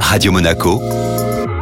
Radio Monaco,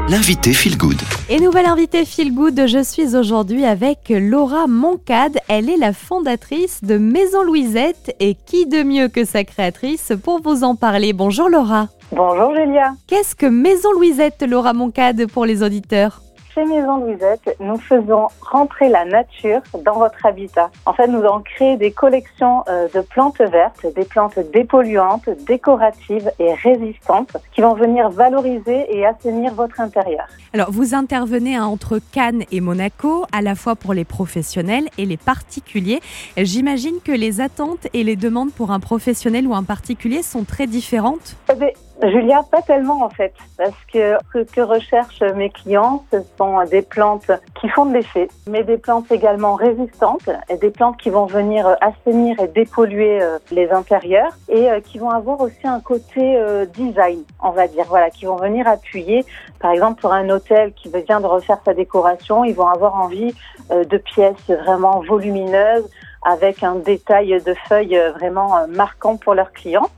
l'invité Feel Good. Et nouvelle invitée Feel Good, je suis aujourd'hui avec Laura Moncade. Elle est la fondatrice de Maison Louisette et qui de mieux que sa créatrice pour vous en parler? Bonjour Laura. Bonjour Julia. Qu'est-ce que Maison Louisette, Laura Moncade, pour les auditeurs? Chez Maison Louisette, nous faisons rentrer la nature dans votre habitat. En fait, nous avons créé des collections euh, de plantes vertes, des plantes dépolluantes, décoratives et résistantes qui vont venir valoriser et assainir votre intérieur. Alors, vous intervenez hein, entre Cannes et Monaco, à la fois pour les professionnels et les particuliers. J'imagine que les attentes et les demandes pour un professionnel ou un particulier sont très différentes. Eh ben, Julia, pas tellement en fait, parce que ce que recherchent mes clients, ce sont des plantes qui font de l'effet, mais des plantes également résistantes, et des plantes qui vont venir assainir et dépolluer euh, les intérieurs, et euh, qui vont avoir aussi un côté euh, design, on va dire, voilà, qui vont venir appuyer, par exemple pour un hôtel qui vient de refaire sa décoration, ils vont avoir envie de pièces vraiment volumineuses, avec un détail de feuilles vraiment marquant pour leurs clients.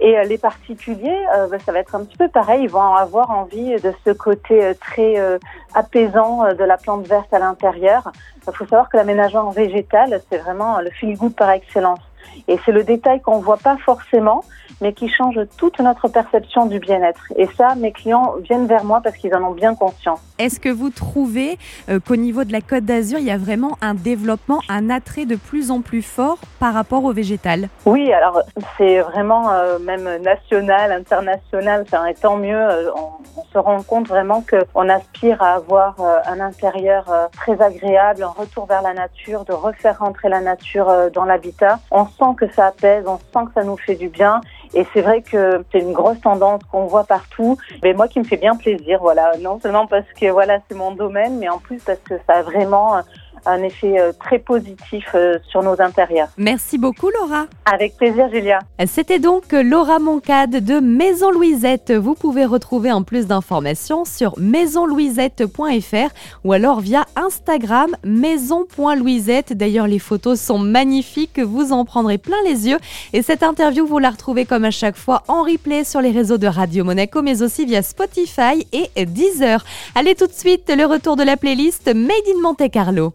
Et euh, les particuliers, euh, bah, ça va être un petit peu pareil. Ils vont avoir envie de ce côté euh, très apaisant de la plante verte à l'intérieur. Il faut savoir que l'aménagement végétal, c'est vraiment le fil good par excellence. Et c'est le détail qu'on voit pas forcément, mais qui change toute notre perception du bien-être. Et ça, mes clients viennent vers moi parce qu'ils en ont bien conscience. Est-ce que vous trouvez euh, qu'au niveau de la Côte d'Azur, il y a vraiment un développement, un attrait de plus en plus fort par rapport au végétal? Oui, alors c'est vraiment euh, même national, international, ça, et tant mieux. Euh, on, on, se rend compte vraiment qu'on aspire à avoir un intérieur très agréable, un retour vers la nature, de refaire rentrer la nature dans l'habitat. On sent que ça apaise, on sent que ça nous fait du bien. Et c'est vrai que c'est une grosse tendance qu'on voit partout. Mais moi qui me fait bien plaisir, voilà. Non seulement parce que voilà, c'est mon domaine, mais en plus parce que ça a vraiment un effet euh, très positif euh, sur nos intérieurs. Merci beaucoup Laura. Avec plaisir Julia. C'était donc Laura Moncade de Maison Louisette. Vous pouvez retrouver en plus d'informations sur maisonlouisette.fr ou alors via Instagram maison.louisette. D'ailleurs les photos sont magnifiques, vous en prendrez plein les yeux. Et cette interview, vous la retrouvez comme à chaque fois en replay sur les réseaux de Radio Monaco, mais aussi via Spotify et Deezer. Allez tout de suite, le retour de la playlist Made in Monte Carlo.